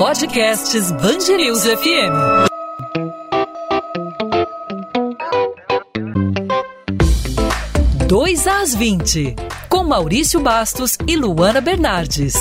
Podcasts Bangerils FM. Dois às 20, com Maurício Bastos e Luana Bernardes.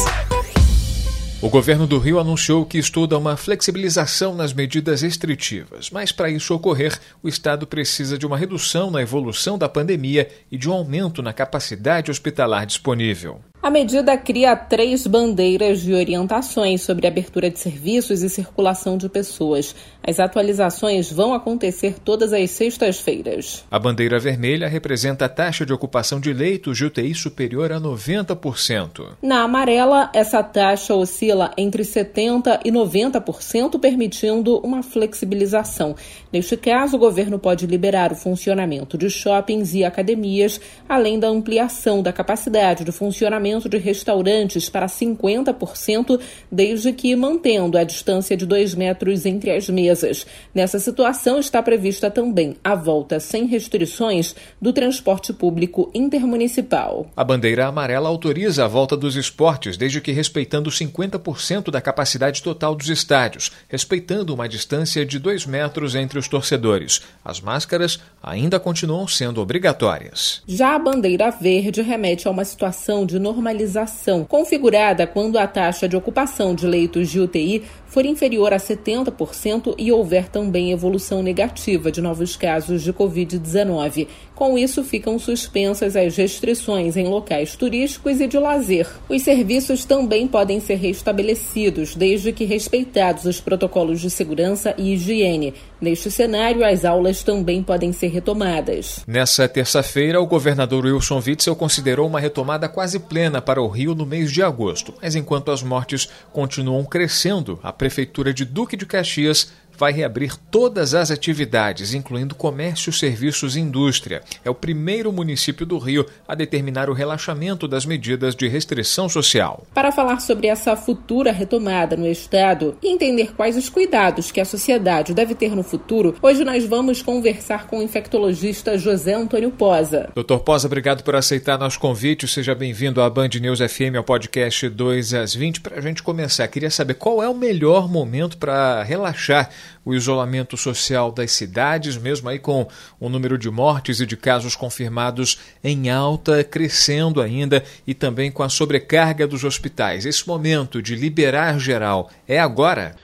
O governo do Rio anunciou que estuda uma flexibilização nas medidas restritivas, mas para isso ocorrer, o Estado precisa de uma redução na evolução da pandemia e de um aumento na capacidade hospitalar disponível. A medida cria três bandeiras de orientações sobre abertura de serviços e circulação de pessoas. As atualizações vão acontecer todas as sextas-feiras. A bandeira vermelha representa a taxa de ocupação de leitos de UTI superior a 90%. Na amarela, essa taxa oscila entre 70% e 90%, permitindo uma flexibilização. Neste caso, o governo pode liberar o funcionamento de shoppings e academias, além da ampliação da capacidade de funcionamento de restaurantes para 50%, desde que mantendo a distância de dois metros entre as mesas. Nessa situação, está prevista também a volta sem restrições do transporte público intermunicipal. A bandeira amarela autoriza a volta dos esportes, desde que respeitando 50% da capacidade total dos estádios, respeitando uma distância de dois metros entre os torcedores. As máscaras ainda continuam sendo obrigatórias. Já a bandeira verde remete a uma situação de normalidade normalização, configurada quando a taxa de ocupação de leitos de UTI for inferior a 70% e houver também evolução negativa de novos casos de Covid-19. Com isso, ficam suspensas as restrições em locais turísticos e de lazer. Os serviços também podem ser restabelecidos, desde que respeitados os protocolos de segurança e higiene. Neste cenário, as aulas também podem ser retomadas. Nessa terça-feira, o governador Wilson Witzel considerou uma retomada quase plena para o Rio no mês de agosto. Mas enquanto as mortes continuam crescendo, a Prefeitura de Duque de Caxias vai reabrir todas as atividades, incluindo comércio, serviços e indústria. É o primeiro município do Rio a determinar o relaxamento das medidas de restrição social. Para falar sobre essa futura retomada no Estado e entender quais os cuidados que a sociedade deve ter no futuro, hoje nós vamos conversar com o infectologista José Antônio Posa. Doutor Posa, obrigado por aceitar nosso convite. Seja bem-vindo à Band News FM, ao podcast 2 às 20. Para a gente começar, queria saber qual é o melhor momento para relaxar o isolamento social das cidades, mesmo aí com o número de mortes e de casos confirmados em alta, crescendo ainda, e também com a sobrecarga dos hospitais. Esse momento de liberar geral é agora?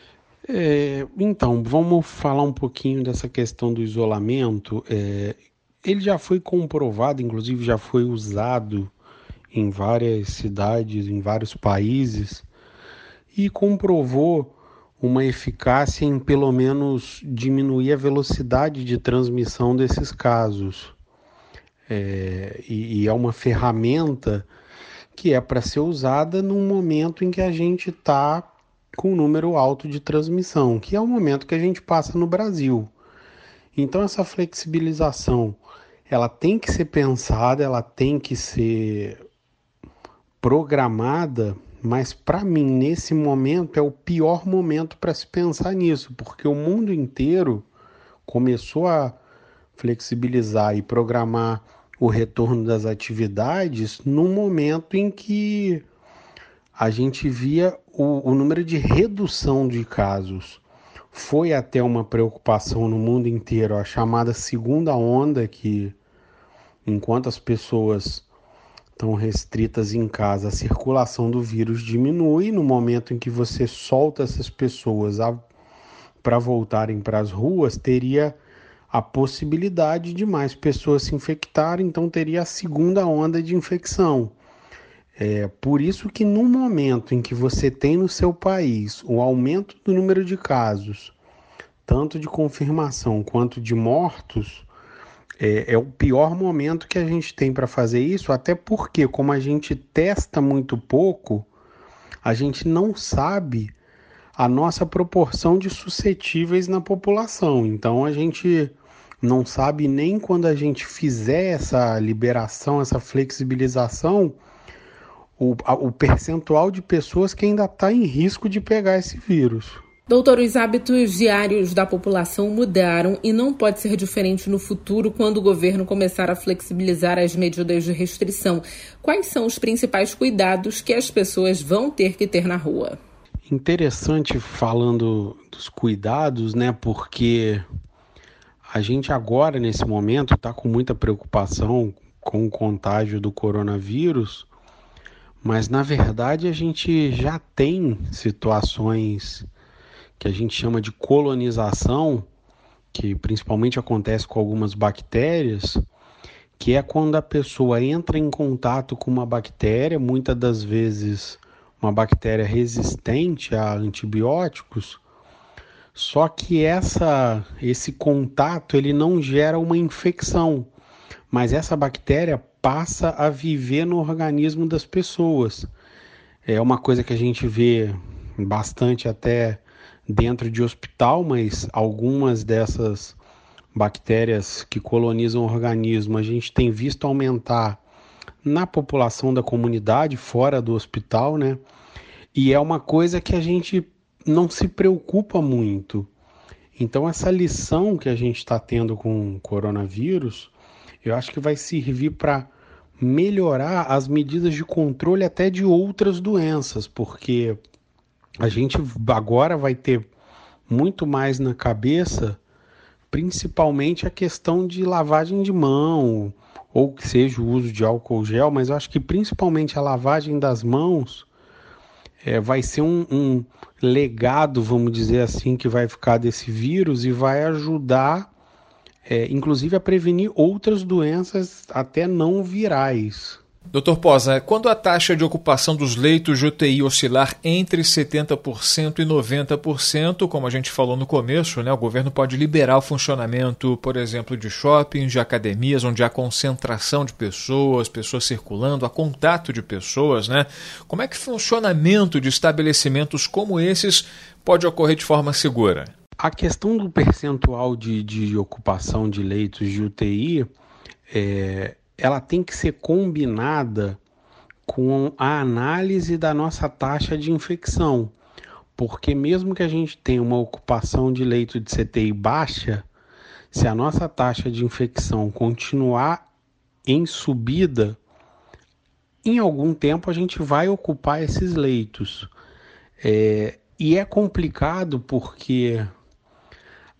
É, então, vamos falar um pouquinho dessa questão do isolamento. É, ele já foi comprovado, inclusive já foi usado em várias cidades, em vários países, e comprovou uma eficácia em pelo menos diminuir a velocidade de transmissão desses casos. É, e, e é uma ferramenta que é para ser usada num momento em que a gente está com um número alto de transmissão, que é o momento que a gente passa no Brasil. Então essa flexibilização, ela tem que ser pensada, ela tem que ser programada mas para mim, nesse momento, é o pior momento para se pensar nisso, porque o mundo inteiro começou a flexibilizar e programar o retorno das atividades no momento em que a gente via o, o número de redução de casos. Foi até uma preocupação no mundo inteiro, a chamada segunda onda, que enquanto as pessoas estão restritas em casa, a circulação do vírus diminui. No momento em que você solta essas pessoas para voltarem para as ruas, teria a possibilidade de mais pessoas se infectarem, então teria a segunda onda de infecção. É por isso que no momento em que você tem no seu país o aumento do número de casos, tanto de confirmação quanto de mortos, é, é, o pior momento que a gente tem para fazer isso, até porque, como a gente testa muito pouco, a gente não sabe a nossa proporção de suscetíveis na população. Então, a gente não sabe nem quando a gente fizer essa liberação, essa flexibilização, o, a, o percentual de pessoas que ainda está em risco de pegar esse vírus. Doutor, os hábitos diários da população mudaram e não pode ser diferente no futuro quando o governo começar a flexibilizar as medidas de restrição. Quais são os principais cuidados que as pessoas vão ter que ter na rua? Interessante falando dos cuidados, né? Porque a gente agora, nesse momento, está com muita preocupação com o contágio do coronavírus, mas na verdade a gente já tem situações que a gente chama de colonização, que principalmente acontece com algumas bactérias, que é quando a pessoa entra em contato com uma bactéria, muitas das vezes uma bactéria resistente a antibióticos, só que essa, esse contato ele não gera uma infecção, mas essa bactéria passa a viver no organismo das pessoas. É uma coisa que a gente vê bastante até dentro de hospital, mas algumas dessas bactérias que colonizam o organismo a gente tem visto aumentar na população da comunidade fora do hospital, né? E é uma coisa que a gente não se preocupa muito. Então, essa lição que a gente está tendo com o coronavírus, eu acho que vai servir para melhorar as medidas de controle até de outras doenças, porque a gente agora vai ter muito mais na cabeça, principalmente a questão de lavagem de mão, ou que seja o uso de álcool gel, mas eu acho que principalmente a lavagem das mãos é, vai ser um, um legado, vamos dizer assim, que vai ficar desse vírus e vai ajudar, é, inclusive, a prevenir outras doenças até não virais. Doutor Posa, quando a taxa de ocupação dos leitos de UTI oscilar entre 70% e 90%, como a gente falou no começo, né, o governo pode liberar o funcionamento, por exemplo, de shoppings, de academias, onde há concentração de pessoas, pessoas circulando, há contato de pessoas. Né? Como é que o funcionamento de estabelecimentos como esses pode ocorrer de forma segura? A questão do percentual de, de ocupação de leitos de UTI é, ela tem que ser combinada com a análise da nossa taxa de infecção, porque mesmo que a gente tenha uma ocupação de leito de CTI baixa, se a nossa taxa de infecção continuar em subida, em algum tempo a gente vai ocupar esses leitos. É, e é complicado porque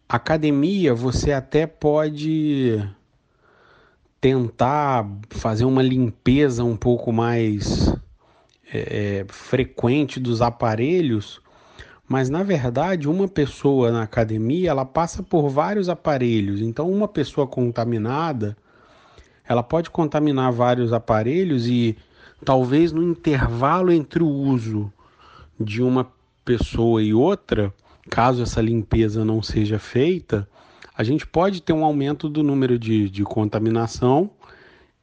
academia você até pode tentar fazer uma limpeza um pouco mais é, é, frequente dos aparelhos, mas na verdade uma pessoa na academia ela passa por vários aparelhos, então uma pessoa contaminada ela pode contaminar vários aparelhos e talvez no intervalo entre o uso de uma pessoa e outra, caso essa limpeza não seja feita, a gente pode ter um aumento do número de, de contaminação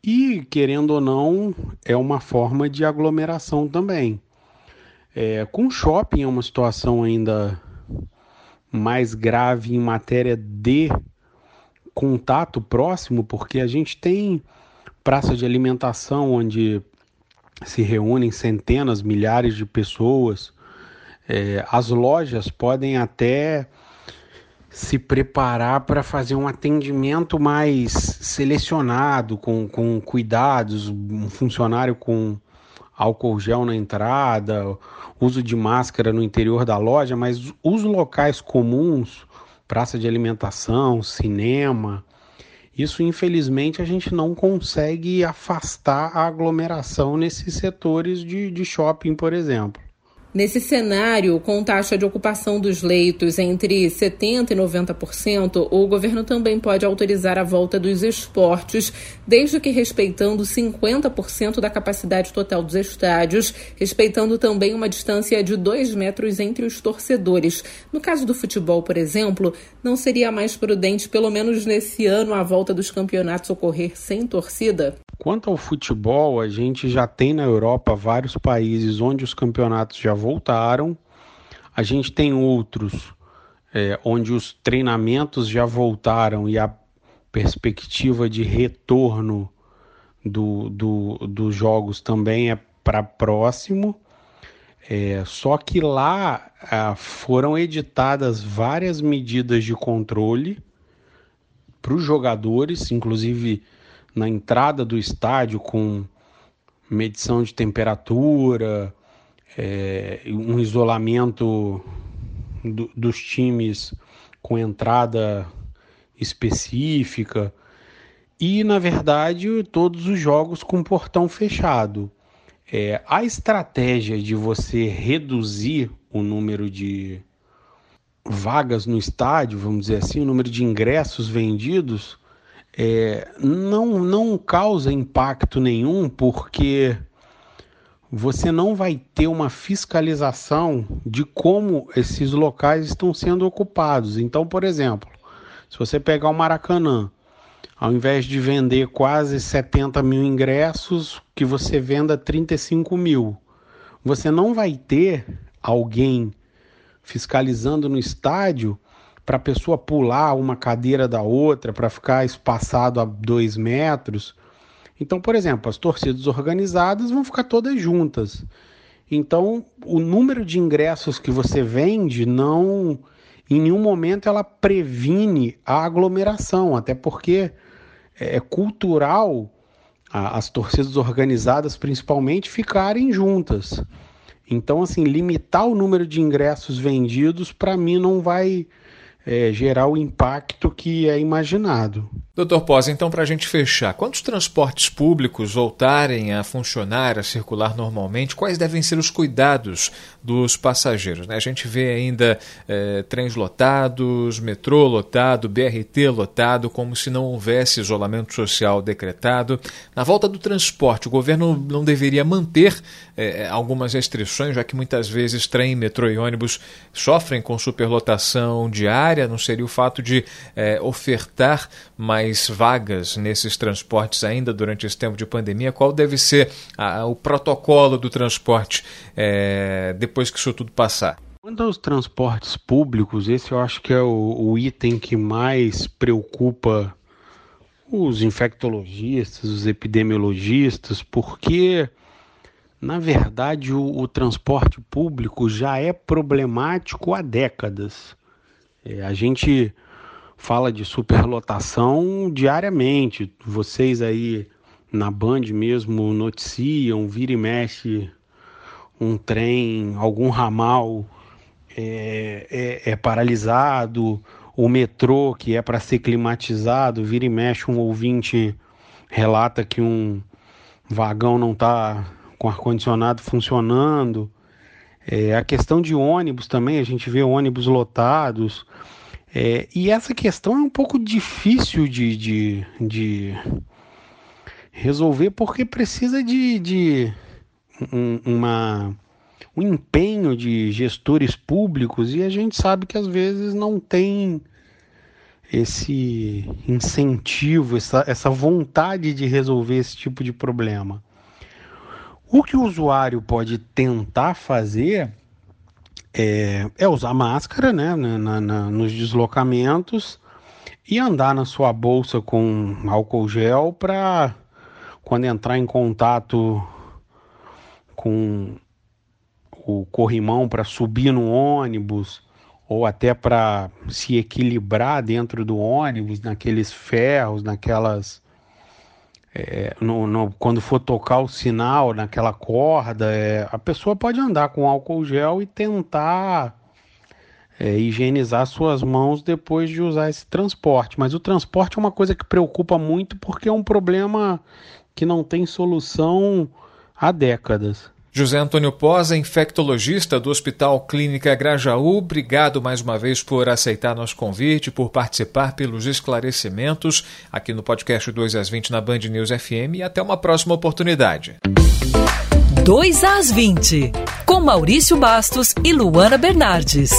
e, querendo ou não, é uma forma de aglomeração também. É, com shopping é uma situação ainda mais grave em matéria de contato próximo, porque a gente tem praça de alimentação onde se reúnem centenas, milhares de pessoas. É, as lojas podem até se preparar para fazer um atendimento mais selecionado, com, com cuidados, um funcionário com álcool gel na entrada, uso de máscara no interior da loja, mas os locais comuns, praça de alimentação, cinema, isso infelizmente a gente não consegue afastar a aglomeração nesses setores de, de shopping, por exemplo. Nesse cenário, com taxa de ocupação dos leitos entre 70% e 90%, o governo também pode autorizar a volta dos esportes, desde que respeitando 50% da capacidade total dos estádios, respeitando também uma distância de 2 metros entre os torcedores. No caso do futebol, por exemplo, não seria mais prudente, pelo menos nesse ano, a volta dos campeonatos ocorrer sem torcida? Quanto ao futebol, a gente já tem na Europa vários países onde os campeonatos já voltaram. A gente tem outros é, onde os treinamentos já voltaram e a perspectiva de retorno do, do, dos jogos também é para próximo. É, só que lá ah, foram editadas várias medidas de controle para os jogadores, inclusive na entrada do estádio com medição de temperatura, é, um isolamento do, dos times com entrada específica e, na verdade, todos os jogos com portão fechado. É, a estratégia de você reduzir o número de vagas no estádio, vamos dizer assim, o número de ingressos vendidos, é, não, não causa impacto nenhum, porque você não vai ter uma fiscalização de como esses locais estão sendo ocupados. Então, por exemplo, se você pegar o Maracanã, ao invés de vender quase 70 mil ingressos, que você venda 35 mil. Você não vai ter alguém fiscalizando no estádio para a pessoa pular uma cadeira da outra, para ficar espaçado a dois metros. Então, por exemplo, as torcidas organizadas vão ficar todas juntas. Então, o número de ingressos que você vende não, em nenhum momento, ela previne a aglomeração, até porque é, é cultural as torcidas organizadas, principalmente, ficarem juntas. Então, assim, limitar o número de ingressos vendidos, para mim, não vai é, gerar o impacto que é imaginado. Doutor Pós, então para a gente fechar, quando os transportes públicos voltarem a funcionar, a circular normalmente, quais devem ser os cuidados dos passageiros? Né? A gente vê ainda é, trens lotados, metrô lotado, BRT lotado, como se não houvesse isolamento social decretado. Na volta do transporte, o governo não deveria manter é, algumas restrições, já que muitas vezes trem, metrô e ônibus sofrem com superlotação diária, não seria o fato de é, ofertar mais vagas nesses transportes ainda durante esse tempo de pandemia? Qual deve ser a, o protocolo do transporte é, depois que isso tudo passar? Quanto aos transportes públicos, esse eu acho que é o, o item que mais preocupa os infectologistas, os epidemiologistas, porque na verdade o, o transporte público já é problemático há décadas. É, a gente fala de superlotação diariamente. Vocês aí na Band mesmo noticiam, vira e mexe um trem, algum ramal é, é, é paralisado, o metrô que é para ser climatizado, vira e mexe um ouvinte relata que um vagão não está com ar-condicionado funcionando. É, a questão de ônibus também, a gente vê ônibus lotados. É, e essa questão é um pouco difícil de, de, de resolver porque precisa de, de um, uma, um empenho de gestores públicos e a gente sabe que às vezes não tem esse incentivo, essa, essa vontade de resolver esse tipo de problema. O que o usuário pode tentar fazer é, é usar máscara né, na, na, nos deslocamentos e andar na sua bolsa com álcool gel para quando entrar em contato com o corrimão para subir no ônibus ou até para se equilibrar dentro do ônibus, naqueles ferros, naquelas é, no, no, quando for tocar o sinal naquela corda, é, a pessoa pode andar com álcool gel e tentar é, higienizar suas mãos depois de usar esse transporte. Mas o transporte é uma coisa que preocupa muito porque é um problema que não tem solução há décadas. José Antônio Posa, infectologista do Hospital Clínica Grajaú, obrigado mais uma vez por aceitar nosso convite, por participar, pelos esclarecimentos aqui no podcast 2 às 20 na Band News FM e até uma próxima oportunidade. 2 às 20, com Maurício Bastos e Luana Bernardes.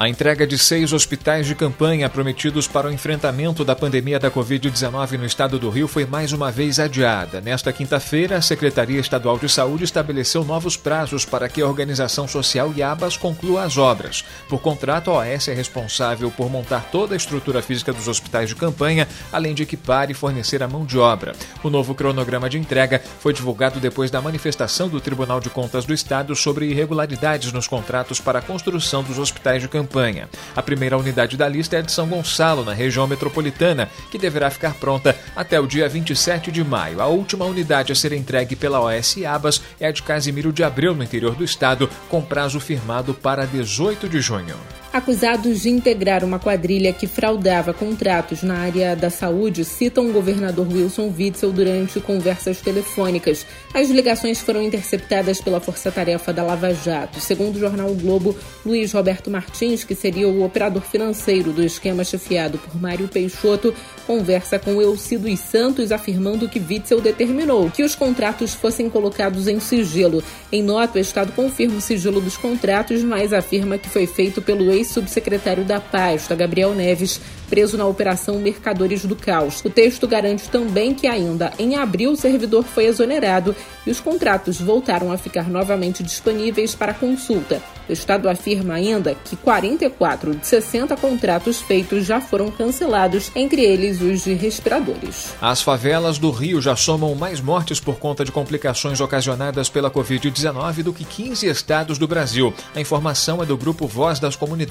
A entrega de seis hospitais de campanha prometidos para o enfrentamento da pandemia da Covid-19 no estado do Rio foi mais uma vez adiada. Nesta quinta-feira, a Secretaria Estadual de Saúde estabeleceu novos prazos para que a organização social IABAS conclua as obras. Por contrato, a OAS é responsável por montar toda a estrutura física dos hospitais de campanha, além de equipar e fornecer a mão de obra. O novo cronograma de entrega foi divulgado depois da manifestação do Tribunal de Contas do Estado sobre irregularidades nos contratos para a construção dos hospitais de campanha campanha. A primeira unidade da lista é de São Gonçalo, na região metropolitana, que deverá ficar pronta até o dia 27 de maio. A última unidade a ser entregue pela OS Abas é a de Casimiro de Abreu, no interior do estado, com prazo firmado para 18 de junho. Acusados de integrar uma quadrilha que fraudava contratos na área da saúde, citam o governador Wilson Witzel durante conversas telefônicas. As ligações foram interceptadas pela Força-Tarefa da Lava Jato. Segundo o jornal o Globo, Luiz Roberto Martins, que seria o operador financeiro do esquema chefiado por Mário Peixoto, conversa com Elcido Santos afirmando que Witzel determinou que os contratos fossem colocados em sigilo. Em nota, o Estado confirma o sigilo dos contratos, mas afirma que foi feito pelo ex-subsecretário da Pasta, Gabriel Neves, preso na Operação Mercadores do Caos. O texto garante também que ainda em abril o servidor foi exonerado e os contratos voltaram a ficar novamente disponíveis para consulta. O Estado afirma ainda que 44 de 60 contratos feitos já foram cancelados, entre eles os de respiradores. As favelas do Rio já somam mais mortes por conta de complicações ocasionadas pela Covid-19 do que 15 estados do Brasil. A informação é do grupo Voz das Comunidades.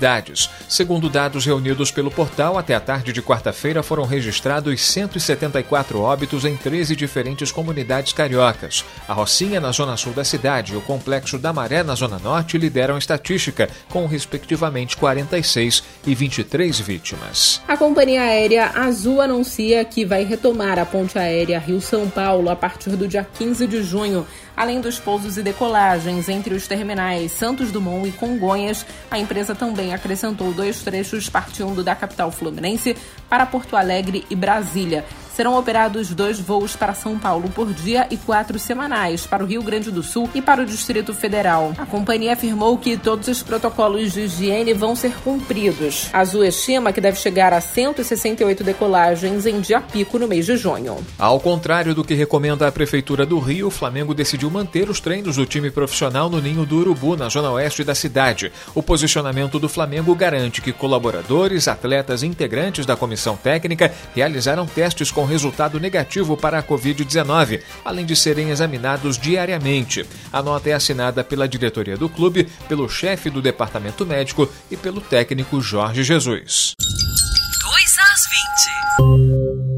Segundo dados reunidos pelo portal, até a tarde de quarta-feira foram registrados 174 óbitos em 13 diferentes comunidades cariocas. A Rocinha, na zona sul da cidade, e o Complexo da Maré, na zona norte, lideram a estatística, com respectivamente 46 e 23 vítimas. A companhia aérea Azul anuncia que vai retomar a ponte aérea Rio-São Paulo a partir do dia 15 de junho. Além dos pousos e decolagens entre os terminais Santos Dumont e Congonhas, a empresa acrescentou dois trechos partindo da capital fluminense para Porto Alegre e Brasília. Serão operados dois voos para São Paulo por dia e quatro semanais para o Rio Grande do Sul e para o Distrito Federal. A companhia afirmou que todos os protocolos de higiene vão ser cumpridos. A Azul estima que deve chegar a 168 decolagens em dia pico no mês de junho. Ao contrário do que recomenda a Prefeitura do Rio, o Flamengo decidiu manter os treinos do time profissional no Ninho do Urubu, na zona oeste da cidade. O posicionamento do Flamengo garante que colaboradores, atletas e integrantes da comissão técnica realizaram testes com resultado negativo para a Covid-19, além de serem examinados diariamente. A nota é assinada pela diretoria do clube, pelo chefe do departamento médico e pelo técnico Jorge Jesus. 2 às 20.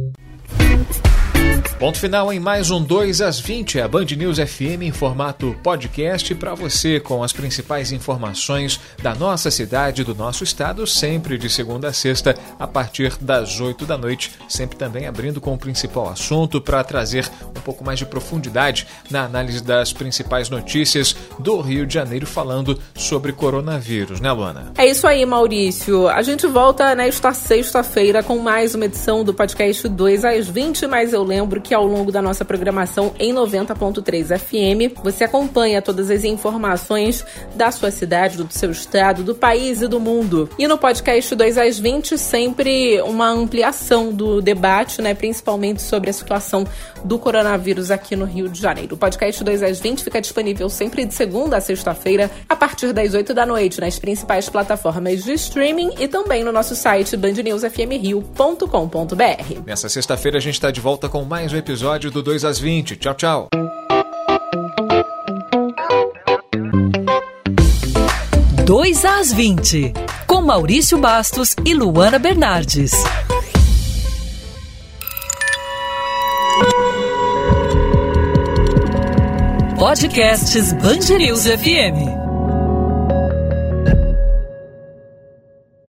Ponto final em mais um 2 às 20, a Band News FM em formato podcast para você com as principais informações da nossa cidade, do nosso estado, sempre de segunda a sexta, a partir das 8 da noite, sempre também abrindo com o principal assunto para trazer um pouco mais de profundidade na análise das principais notícias do Rio de Janeiro, falando sobre coronavírus, né, Luana? É isso aí, Maurício. A gente volta nesta sexta-feira com mais uma edição do podcast 2 às 20, mas eu lembro que que ao longo da nossa programação em 90.3 FM você acompanha todas as informações da sua cidade, do seu estado, do país e do mundo. E no podcast 2 às 20, sempre uma ampliação do debate, né, principalmente sobre a situação do coronavírus aqui no Rio de Janeiro. O podcast 2 às 20 fica disponível sempre de segunda a sexta-feira, a partir das 8 da noite, nas principais plataformas de streaming e também no nosso site bandnewsfmrio.com.br. Nessa sexta-feira a gente está de volta com mais um episódio do 2 às 20. Tchau, tchau. Dois às 20, com Maurício Bastos e Luana Bernardes. Podcasts Bangerils FM.